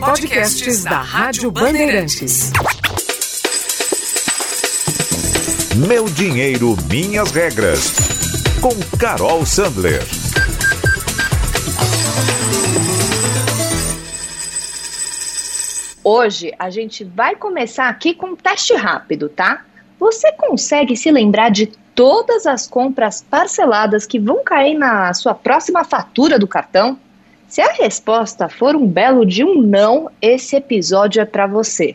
Podcasts da Rádio Bandeirantes. Meu dinheiro, minhas regras. Com Carol Sandler. Hoje a gente vai começar aqui com um teste rápido, tá? Você consegue se lembrar de todas as compras parceladas que vão cair na sua próxima fatura do cartão? Se a resposta for um belo de um não, esse episódio é para você.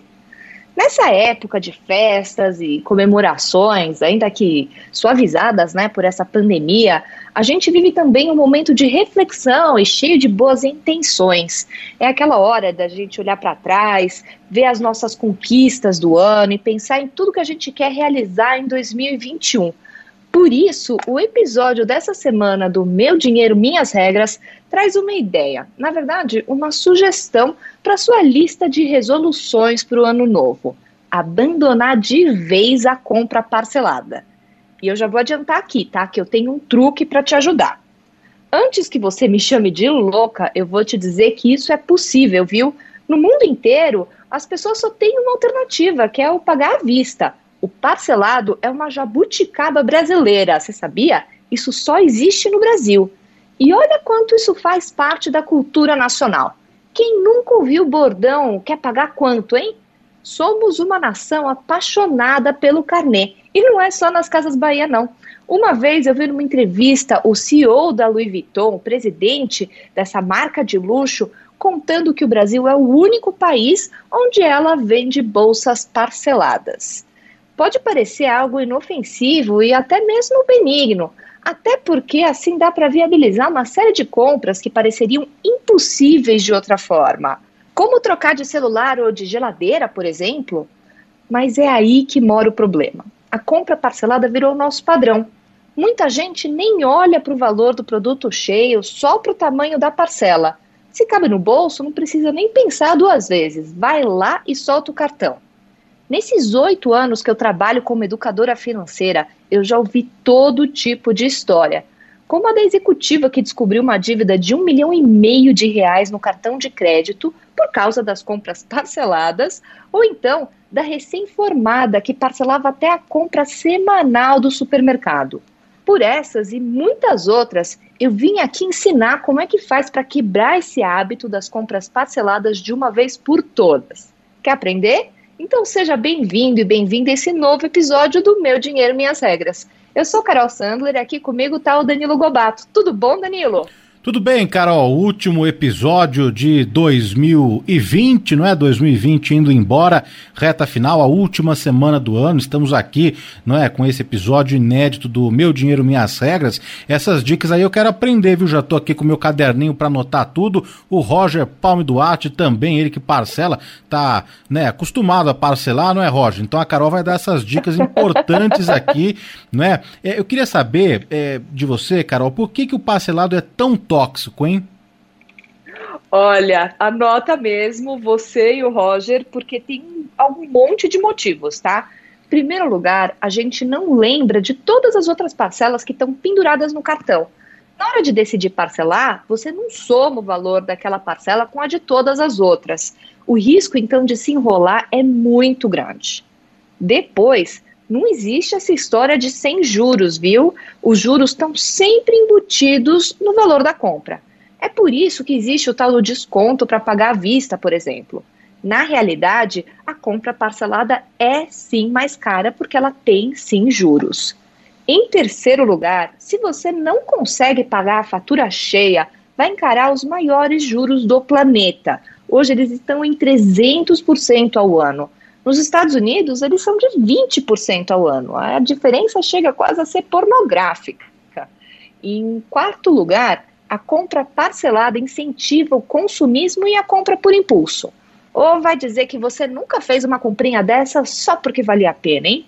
Nessa época de festas e comemorações, ainda que suavizadas né, por essa pandemia, a gente vive também um momento de reflexão e cheio de boas intenções. É aquela hora da gente olhar para trás, ver as nossas conquistas do ano e pensar em tudo que a gente quer realizar em 2021. Por isso, o episódio dessa semana do Meu Dinheiro, Minhas Regras traz uma ideia, na verdade, uma sugestão para sua lista de resoluções para o ano novo: abandonar de vez a compra parcelada. E eu já vou adiantar aqui, tá? Que eu tenho um truque para te ajudar. Antes que você me chame de louca, eu vou te dizer que isso é possível, viu? No mundo inteiro, as pessoas só têm uma alternativa, que é o pagar à vista. O parcelado é uma jabuticaba brasileira, você sabia? Isso só existe no Brasil. E olha quanto isso faz parte da cultura nacional. Quem nunca ouviu bordão quer pagar quanto, hein? Somos uma nação apaixonada pelo carnê. E não é só nas Casas Bahia, não. Uma vez eu vi numa entrevista o CEO da Louis Vuitton, o presidente dessa marca de luxo, contando que o Brasil é o único país onde ela vende bolsas parceladas pode parecer algo inofensivo e até mesmo benigno, até porque assim dá para viabilizar uma série de compras que pareceriam impossíveis de outra forma. Como trocar de celular ou de geladeira, por exemplo? Mas é aí que mora o problema. A compra parcelada virou nosso padrão. Muita gente nem olha para o valor do produto cheio, só para o tamanho da parcela. Se cabe no bolso, não precisa nem pensar duas vezes. Vai lá e solta o cartão. Nesses oito anos que eu trabalho como educadora financeira, eu já ouvi todo tipo de história. Como a da executiva que descobriu uma dívida de um milhão e meio de reais no cartão de crédito por causa das compras parceladas, ou então da recém-formada que parcelava até a compra semanal do supermercado. Por essas e muitas outras, eu vim aqui ensinar como é que faz para quebrar esse hábito das compras parceladas de uma vez por todas. Quer aprender? Então seja bem-vindo e bem-vinda a esse novo episódio do Meu Dinheiro Minhas Regras. Eu sou Carol Sandler e aqui comigo está o Danilo Gobato. Tudo bom, Danilo? Tudo bem, Carol? Último episódio de 2020, não é? 2020 indo embora, reta final, a última semana do ano. Estamos aqui, não é? Com esse episódio inédito do Meu Dinheiro, Minhas Regras. Essas dicas aí eu quero aprender, viu? Já tô aqui com meu caderninho para anotar tudo. O Roger Palme Duarte também, ele que parcela, tá, né? Acostumado a parcelar, não é, Roger? Então a Carol vai dar essas dicas importantes aqui, não é? é eu queria saber é, de você, Carol, por que, que o parcelado é tão? Tóxico, hein? Olha, anota mesmo você e o Roger, porque tem algum monte de motivos, tá? Em primeiro lugar, a gente não lembra de todas as outras parcelas que estão penduradas no cartão. Na hora de decidir parcelar, você não soma o valor daquela parcela com a de todas as outras. O risco, então, de se enrolar é muito grande. Depois, não existe essa história de sem juros, viu? Os juros estão sempre embutidos no valor da compra. É por isso que existe o tal do desconto para pagar à vista, por exemplo. Na realidade, a compra parcelada é sim mais cara porque ela tem sim juros. Em terceiro lugar, se você não consegue pagar a fatura cheia, vai encarar os maiores juros do planeta. Hoje eles estão em 300% ao ano. Nos Estados Unidos, eles são de 20% ao ano. A diferença chega quase a ser pornográfica. E, em quarto lugar, a compra parcelada incentiva o consumismo e a compra por impulso. Ou vai dizer que você nunca fez uma comprinha dessa só porque valia a pena, hein?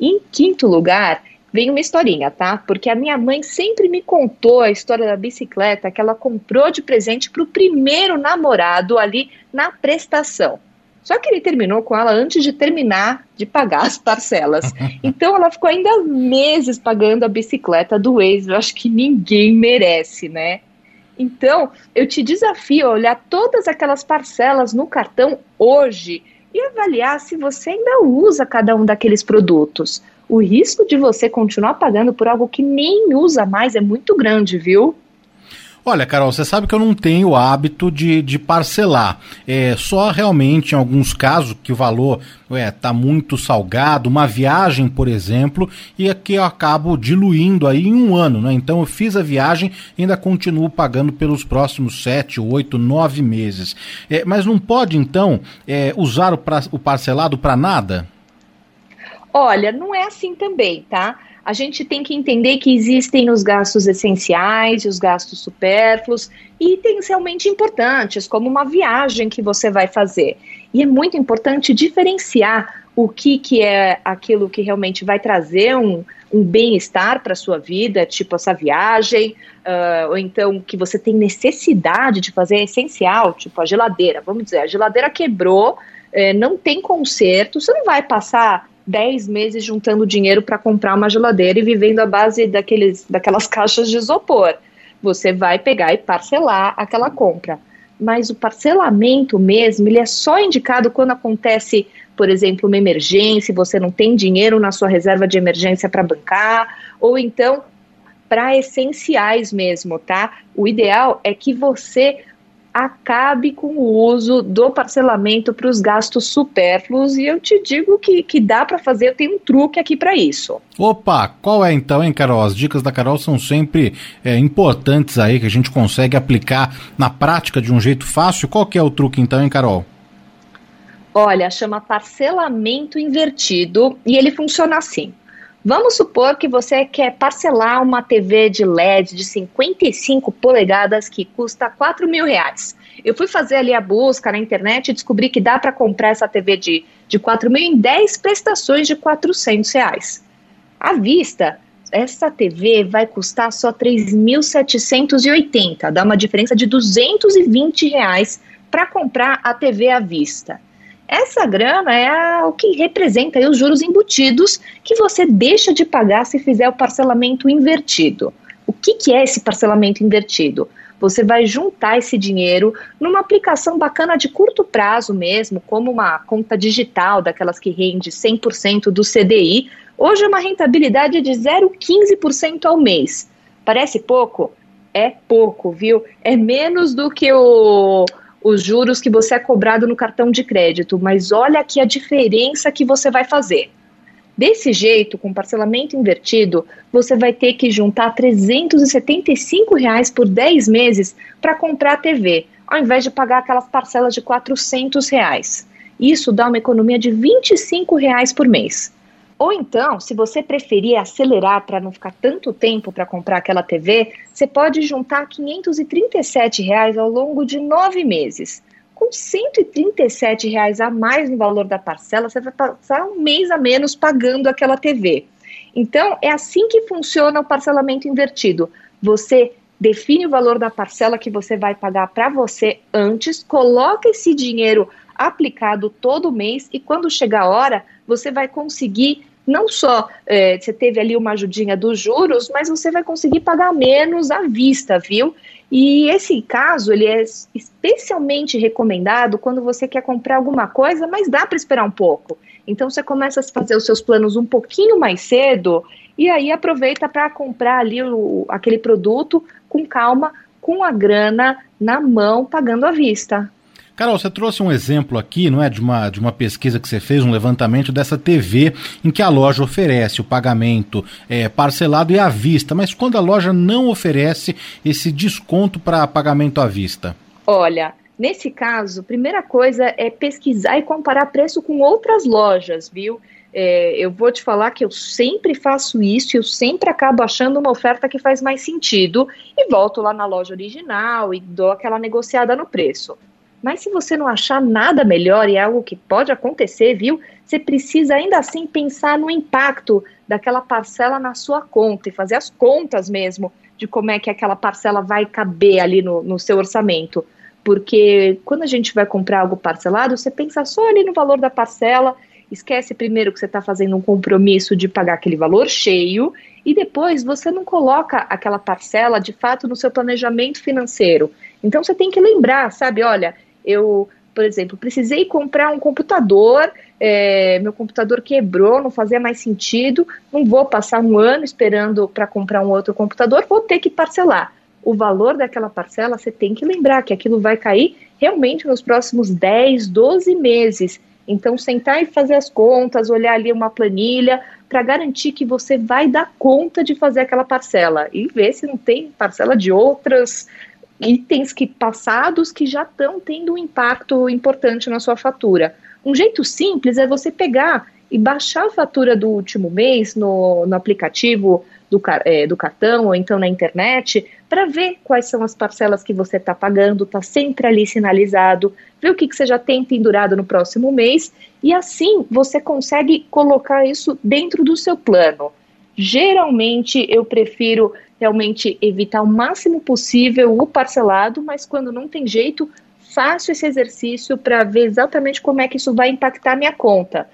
Em quinto lugar, vem uma historinha, tá? Porque a minha mãe sempre me contou a história da bicicleta que ela comprou de presente para o primeiro namorado ali na prestação. Só que ele terminou com ela antes de terminar de pagar as parcelas. Então ela ficou ainda meses pagando a bicicleta do ex. Eu acho que ninguém merece, né? Então, eu te desafio a olhar todas aquelas parcelas no cartão hoje e avaliar se você ainda usa cada um daqueles produtos. O risco de você continuar pagando por algo que nem usa mais é muito grande, viu? Olha, Carol, você sabe que eu não tenho o hábito de, de parcelar. É só realmente em alguns casos que o valor está muito salgado, uma viagem, por exemplo, e aqui eu acabo diluindo aí em um ano, né? Então eu fiz a viagem e ainda continuo pagando pelos próximos sete, oito, nove meses. É, mas não pode, então, é, usar o, pra, o parcelado para nada? Olha, não é assim também, tá? A gente tem que entender que existem os gastos essenciais e os gastos supérfluos e itens realmente importantes, como uma viagem que você vai fazer. E é muito importante diferenciar o que, que é aquilo que realmente vai trazer um, um bem-estar para a sua vida, tipo essa viagem, uh, ou então que você tem necessidade de fazer é essencial, tipo a geladeira. Vamos dizer, a geladeira quebrou, eh, não tem conserto, você não vai passar 10 meses juntando dinheiro para comprar uma geladeira e vivendo à base daqueles, daquelas caixas de isopor. Você vai pegar e parcelar aquela compra. Mas o parcelamento mesmo, ele é só indicado quando acontece, por exemplo, uma emergência, você não tem dinheiro na sua reserva de emergência para bancar, ou então para essenciais mesmo, tá? O ideal é que você acabe com o uso do parcelamento para os gastos supérfluos e eu te digo que, que dá para fazer, eu tenho um truque aqui para isso. Opa, qual é então, hein, Carol? As dicas da Carol são sempre é, importantes aí, que a gente consegue aplicar na prática de um jeito fácil. Qual que é o truque então, hein, Carol? Olha, chama parcelamento invertido e ele funciona assim. Vamos supor que você quer parcelar uma TV de LED de 55 polegadas que custa 4 mil reais. Eu fui fazer ali a busca na internet e descobri que dá para comprar essa TV de, de 4 mil em 10 prestações de 400 reais. À vista, essa TV vai custar só 3.780, dá uma diferença de 220 reais para comprar a TV à vista. Essa grana é o que representa os juros embutidos que você deixa de pagar se fizer o parcelamento invertido. O que, que é esse parcelamento invertido? Você vai juntar esse dinheiro numa aplicação bacana de curto prazo mesmo, como uma conta digital, daquelas que rende 100% do CDI. Hoje é uma rentabilidade de 0,15% ao mês. Parece pouco? É pouco, viu? É menos do que o os juros que você é cobrado no cartão de crédito, mas olha aqui a diferença que você vai fazer. Desse jeito, com parcelamento invertido, você vai ter que juntar 375 reais por 10 meses para comprar a TV, ao invés de pagar aquelas parcelas de 400 reais. Isso dá uma economia de 25 reais por mês. Ou então, se você preferir acelerar para não ficar tanto tempo para comprar aquela TV, você pode juntar 537 reais ao longo de nove meses. Com 137 reais a mais no valor da parcela, você vai passar um mês a menos pagando aquela TV. Então, é assim que funciona o parcelamento invertido. Você define o valor da parcela que você vai pagar para você antes, coloca esse dinheiro aplicado todo mês e quando chegar a hora, você vai conseguir não só é, você teve ali uma ajudinha dos juros, mas você vai conseguir pagar menos à vista, viu? E esse caso ele é especialmente recomendado quando você quer comprar alguma coisa, mas dá para esperar um pouco. Então você começa a fazer os seus planos um pouquinho mais cedo e aí aproveita para comprar ali o, aquele produto com calma, com a grana na mão, pagando à vista. Carol, você trouxe um exemplo aqui, não é, de uma, de uma pesquisa que você fez, um levantamento dessa TV em que a loja oferece o pagamento é, parcelado e à vista, mas quando a loja não oferece esse desconto para pagamento à vista? Olha, nesse caso, primeira coisa é pesquisar e comparar preço com outras lojas, viu? É, eu vou te falar que eu sempre faço isso, eu sempre acabo achando uma oferta que faz mais sentido e volto lá na loja original e dou aquela negociada no preço. Mas se você não achar nada melhor, e é algo que pode acontecer, viu? Você precisa ainda assim pensar no impacto daquela parcela na sua conta e fazer as contas mesmo de como é que aquela parcela vai caber ali no, no seu orçamento. Porque quando a gente vai comprar algo parcelado, você pensa só ali no valor da parcela, esquece primeiro que você está fazendo um compromisso de pagar aquele valor cheio e depois você não coloca aquela parcela de fato no seu planejamento financeiro. Então você tem que lembrar, sabe? Olha, eu, por exemplo, precisei comprar um computador, é, meu computador quebrou, não fazia mais sentido, não vou passar um ano esperando para comprar um outro computador, vou ter que parcelar. O valor daquela parcela, você tem que lembrar que aquilo vai cair realmente nos próximos 10, 12 meses. Então, sentar e fazer as contas, olhar ali uma planilha, para garantir que você vai dar conta de fazer aquela parcela e ver se não tem parcela de outras itens que passados que já estão tendo um impacto importante na sua fatura. Um jeito simples é você pegar e baixar a fatura do último mês no, no aplicativo do, é, do cartão ou então na internet para ver quais são as parcelas que você está pagando, está sempre ali sinalizado, ver o que, que você já tem pendurado no próximo mês e assim você consegue colocar isso dentro do seu plano. Geralmente eu prefiro realmente evitar o máximo possível o parcelado, mas quando não tem jeito, faço esse exercício para ver exatamente como é que isso vai impactar a minha conta.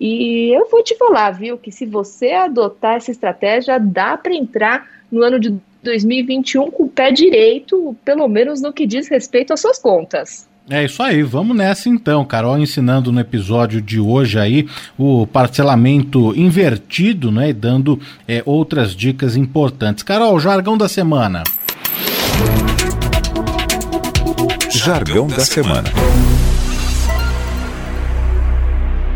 E eu vou te falar, viu, que se você adotar essa estratégia, dá para entrar no ano de 2021 com o pé direito, pelo menos no que diz respeito às suas contas. É isso aí, vamos nessa então, Carol, ensinando no episódio de hoje aí o parcelamento invertido, né, e dando é, outras dicas importantes. Carol, jargão da semana. Jargão da semana.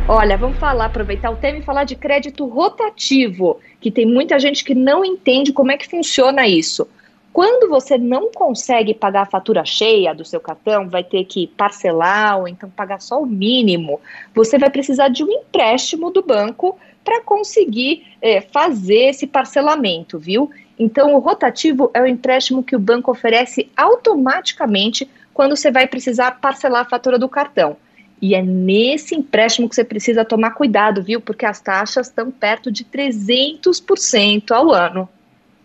Olha, vamos falar, aproveitar o tema e falar de crédito rotativo, que tem muita gente que não entende como é que funciona isso. Quando você não consegue pagar a fatura cheia do seu cartão, vai ter que parcelar ou então pagar só o mínimo, você vai precisar de um empréstimo do banco para conseguir é, fazer esse parcelamento, viu? Então, o rotativo é o empréstimo que o banco oferece automaticamente quando você vai precisar parcelar a fatura do cartão. E é nesse empréstimo que você precisa tomar cuidado, viu? Porque as taxas estão perto de 300% ao ano.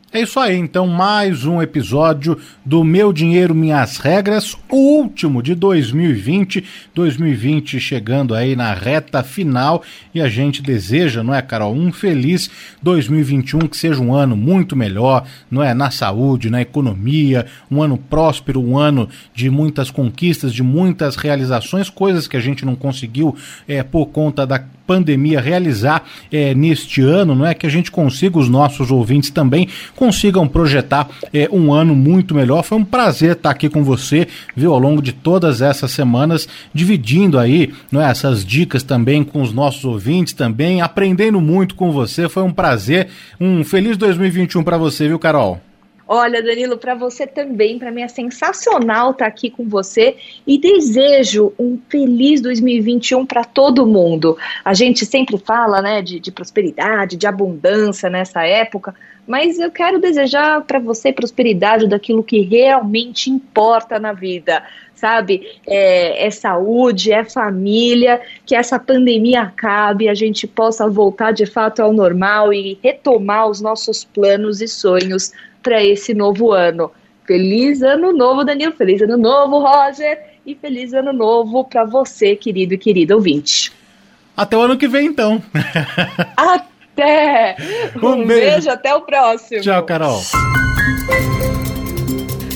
É isso aí, então mais um episódio do Meu Dinheiro Minhas Regras, o último de 2020, 2020 chegando aí na reta final e a gente deseja, não é, Carol, um feliz 2021 que seja um ano muito melhor, não é, na saúde, na economia, um ano próspero, um ano de muitas conquistas, de muitas realizações, coisas que a gente não conseguiu é, por conta da pandemia realizar é, neste ano, não é que a gente consiga os nossos ouvintes também consigam projetar é, um ano muito melhor. Foi um prazer estar aqui com você, viu, ao longo de todas essas semanas, dividindo aí não é, essas dicas também com os nossos ouvintes também, aprendendo muito com você. Foi um prazer. Um feliz 2021 para você, viu, Carol? Olha, Danilo, para você também, para mim é sensacional estar tá aqui com você e desejo um feliz 2021 para todo mundo. A gente sempre fala, né, de, de prosperidade, de abundância nessa época, mas eu quero desejar para você prosperidade daquilo que realmente importa na vida, sabe? É, é, saúde, é família, que essa pandemia acabe, a gente possa voltar de fato ao normal e retomar os nossos planos e sonhos para esse novo ano. Feliz ano novo, Danilo. Feliz ano novo, Roger. E feliz ano novo para você, querido e querida ouvinte. Até o ano que vem, então. até! Um, um beijo. beijo, até o próximo. Tchau, Carol.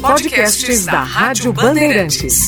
Podcasts da Rádio Bandeirantes.